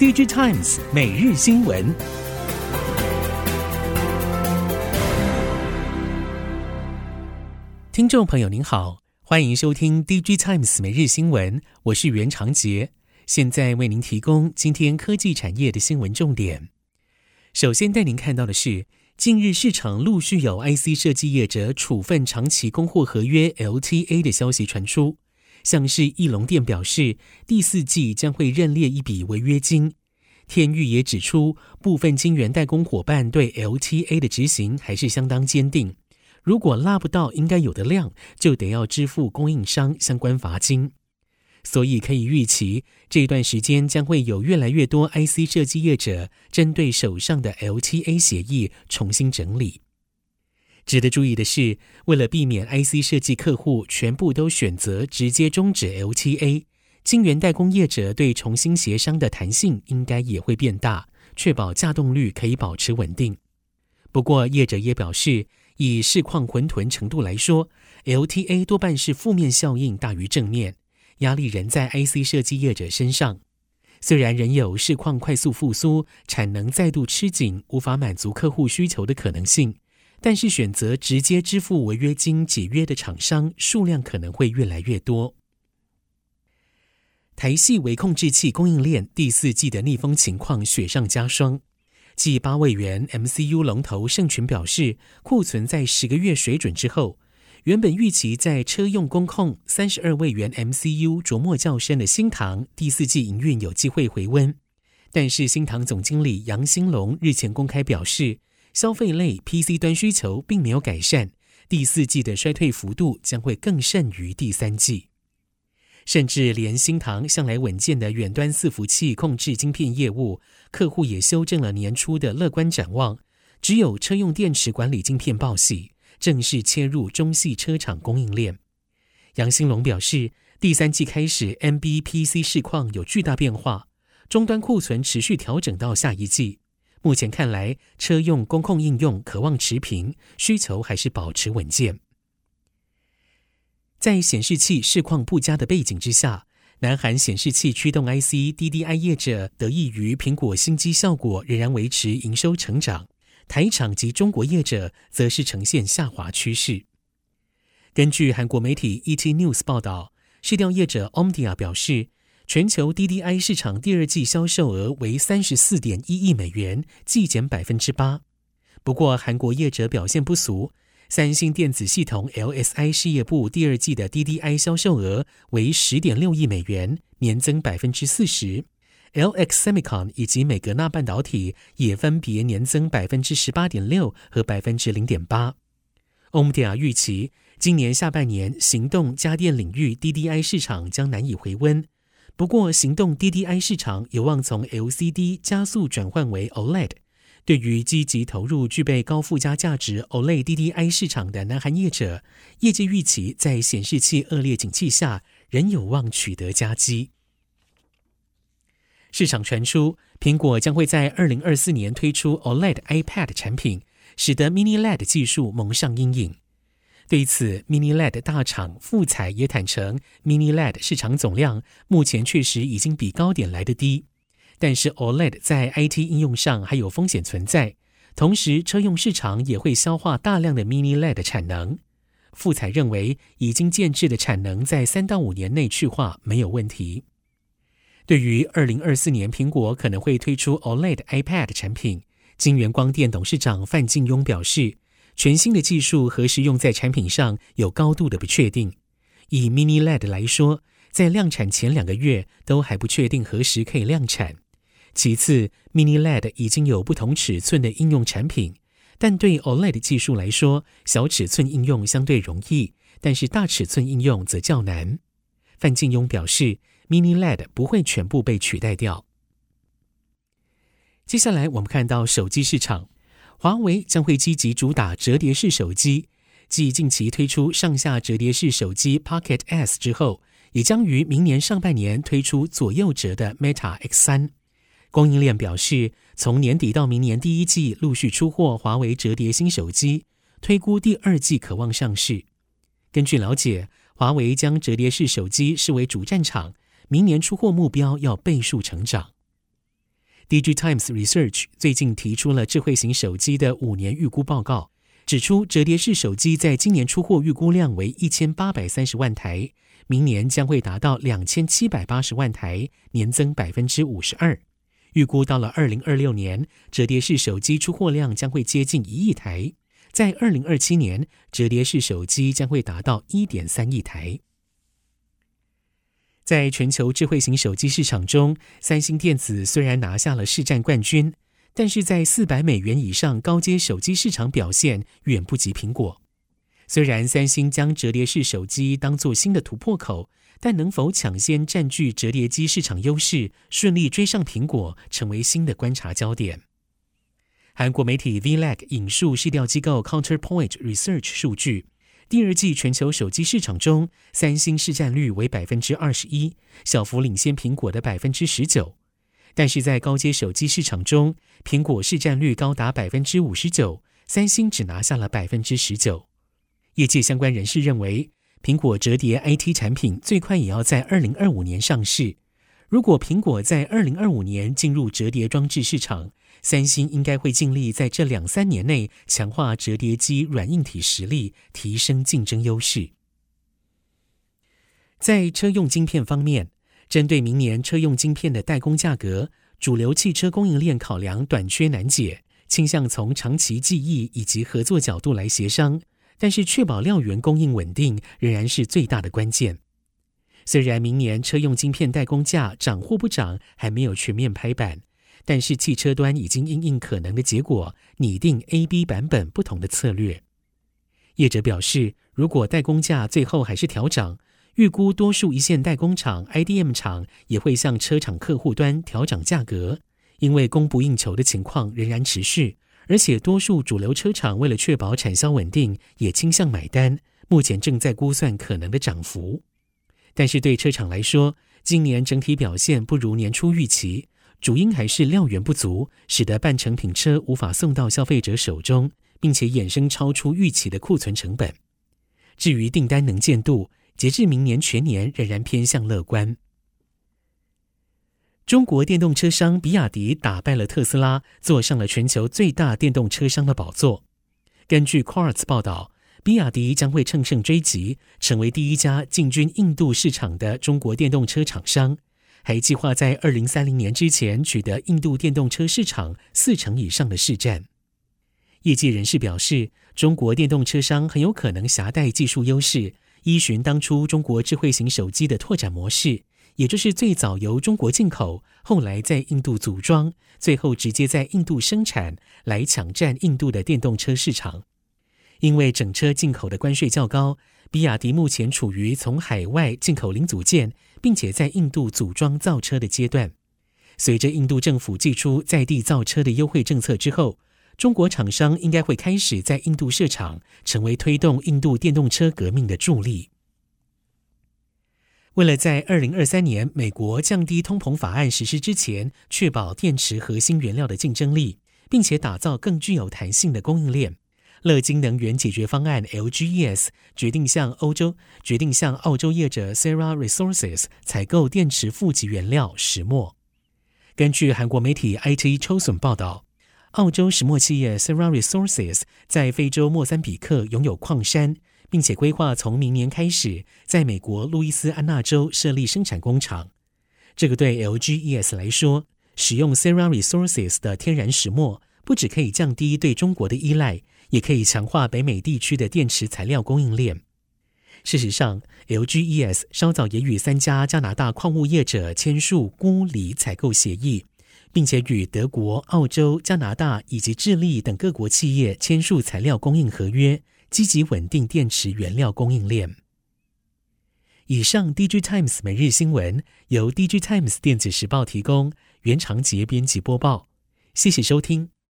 DigiTimes 每日新闻，听众朋友您好，欢迎收听 DigiTimes 每日新闻，我是袁长杰，现在为您提供今天科技产业的新闻重点。首先带您看到的是，近日市场陆续有 IC 设计业者处分长期供货合约 LTA 的消息传出。像是义隆电表示，第四季将会认列一笔违约金。天钰也指出，部分晶圆代工伙伴对 LTA 的执行还是相当坚定。如果拉不到应该有的量，就得要支付供应商相关罚金。所以可以预期，这段时间将会有越来越多 IC 设计业者针对手上的 LTA 协议重新整理。值得注意的是，为了避免 IC 设计客户全部都选择直接终止 LTA，晶圆代工业者对重新协商的弹性应该也会变大，确保稼动率可以保持稳定。不过，业者也表示，以市况混沌程度来说，LTA 多半是负面效应大于正面，压力仍在 IC 设计业者身上。虽然仍有市况快速复苏、产能再度吃紧、无法满足客户需求的可能性。但是，选择直接支付违约金解约的厂商数量可能会越来越多。台系微控制器供应链第四季的逆风情况雪上加霜。继八位元 MCU 龙头盛群表示库存在十个月水准之后，原本预期在车用工控三十二位元 MCU 琢磨较深的新唐第四季营运有机会回温。但是，新唐总经理杨兴龙日前公开表示。消费类 PC 端需求并没有改善，第四季的衰退幅度将会更甚于第三季。甚至连新唐向来稳健的远端伺服器控制晶片业务，客户也修正了年初的乐观展望。只有车用电池管理晶片报喜，正式切入中系车厂供应链。杨兴龙表示，第三季开始，MBPC 市况有巨大变化，终端库存持续调整到下一季。目前看来，车用工控应用可望持平，需求还是保持稳健。在显示器市况不佳的背景之下，南韩显示器驱动 IC DDI 业者得益于苹果新机效果，仍然维持营收成长。台厂及中国业者则是呈现下滑趋势。根据韩国媒体 ET News 报道，市调业者 Omdia 表示。全球 DDI 市场第二季销售额为三十四点一亿美元，季减百分之八。不过，韩国业者表现不俗，三星电子系统 LSI 事业部第二季的 DDI 销售额为十点六亿美元，年增百分之四十。LX Semicon 以及美格纳半导体也分别年增百分之十八点六和百分之零点八。欧姆迪亚预期，今年下半年行动家电领域 DDI 市场将难以回温。不过，行动 DDI 市场有望从 LCD 加速转换为 OLED。对于积极投入具备高附加价值 OLED DDI 市场的南韩业者，业界预期在显示器恶劣景气下，仍有望取得佳绩。市场传出，苹果将会在二零二四年推出 OLED iPad 产品，使得 Mini LED 技术蒙上阴影。对此，Mini LED 大厂富采也坦承，Mini LED 市场总量目前确实已经比高点来得低，但是 OLED 在 IT 应用上还有风险存在，同时车用市场也会消化大量的 Mini LED 产能。富采认为，已经建置的产能在三到五年内去化没有问题。对于二零二四年苹果可能会推出 OLED iPad 产品，金圆光电董事长范劲雍表示。全新的技术何时用在产品上有高度的不确定。以 Mini LED 来说，在量产前两个月都还不确定何时可以量产。其次，Mini LED 已经有不同尺寸的应用产品，但对 OLED 技术来说，小尺寸应用相对容易，但是大尺寸应用则较难。范进庸表示，Mini LED 不会全部被取代掉。接下来我们看到手机市场。华为将会积极主打折叠式手机，继近期推出上下折叠式手机 Pocket S 之后，也将于明年上半年推出左右折的 Meta X3。供应链表示，从年底到明年第一季陆续出货华为折叠新手机，推估第二季可望上市。根据了解，华为将折叠式手机视为主战场，明年出货目标要倍数成长。DigiTimes Research 最近提出了智慧型手机的五年预估报告，指出折叠式手机在今年出货预估量为一千八百三十万台，明年将会达到两千七百八十万台，年增百分之五十二。预估到了二零二六年，折叠式手机出货量将会接近一亿台，在二零二七年，折叠式手机将会达到一点三亿台。在全球智慧型手机市场中，三星电子虽然拿下了市占冠军，但是在四百美元以上高阶手机市场表现远不及苹果。虽然三星将折叠式手机当作新的突破口，但能否抢先占据折叠机市场优势，顺利追上苹果，成为新的观察焦点。韩国媒体 VLAG 引述市调机构 Counterpoint Research 数据。第二季全球手机市场中，三星市占率为百分之二十一，小幅领先苹果的百分之十九。但是在高阶手机市场中，苹果市占率高达百分之五十九，三星只拿下了百分之十九。业界相关人士认为，苹果折叠 IT 产品最快也要在二零二五年上市。如果苹果在二零二五年进入折叠装置市场，三星应该会尽力在这两三年内强化折叠机软硬体实力，提升竞争优势。在车用晶片方面，针对明年车用晶片的代工价格，主流汽车供应链考量短缺难解，倾向从长期记忆以及合作角度来协商。但是，确保料源供应稳定仍然是最大的关键。虽然明年车用晶片代工价涨或不涨还没有全面拍板。但是汽车端已经因应可能的结果，拟定 A、B 版本不同的策略。业者表示，如果代工价最后还是调涨，预估多数一线代工厂、IDM 厂也会向车厂客户端调涨价格，因为供不应求的情况仍然持续，而且多数主流车厂为了确保产销稳定，也倾向买单，目前正在估算可能的涨幅。但是对车厂来说，今年整体表现不如年初预期。主因还是料源不足，使得半成品车无法送到消费者手中，并且衍生超出预期的库存成本。至于订单能见度，截至明年全年仍然偏向乐观。中国电动车商比亚迪打败了特斯拉，坐上了全球最大电动车商的宝座。根据 Quartz 报道，比亚迪将会乘胜追击，成为第一家进军印度市场的中国电动车厂商。还计划在二零三零年之前取得印度电动车市场四成以上的市占。业界人士表示，中国电动车商很有可能携带技术优势，依循当初中国智慧型手机的拓展模式，也就是最早由中国进口，后来在印度组装，最后直接在印度生产，来抢占印度的电动车市场。因为整车进口的关税较高，比亚迪目前处于从海外进口零组件，并且在印度组装造车的阶段。随着印度政府祭出在地造车的优惠政策之后，中国厂商应该会开始在印度设厂，成为推动印度电动车革命的助力。为了在二零二三年美国降低通膨法案实施之前，确保电池核心原料的竞争力，并且打造更具有弹性的供应链。乐金能源解决方案 （LGES） 决定向欧洲决定向澳洲业者 Sera Resources 采购电池负极原料石墨。根据韩国媒体 IT 周刊报道，澳洲石墨企业 Sera Resources 在非洲莫桑比克拥有矿山，并且规划从明年开始在美国路易斯安那州设立生产工厂。这个对 LGES 来说，使用 Sera Resources 的天然石墨，不只可以降低对中国的依赖。也可以强化北美地区的电池材料供应链。事实上，LGES 稍早也与三家加拿大矿物业者签署钴锂采购协议，并且与德国、澳洲、加拿大以及智利等各国企业签署材料供应合约，积极稳定电池原料供应链。以上，DigiTimes 每日新闻由 DigiTimes 电子时报提供，袁长杰编辑播报。谢谢收听。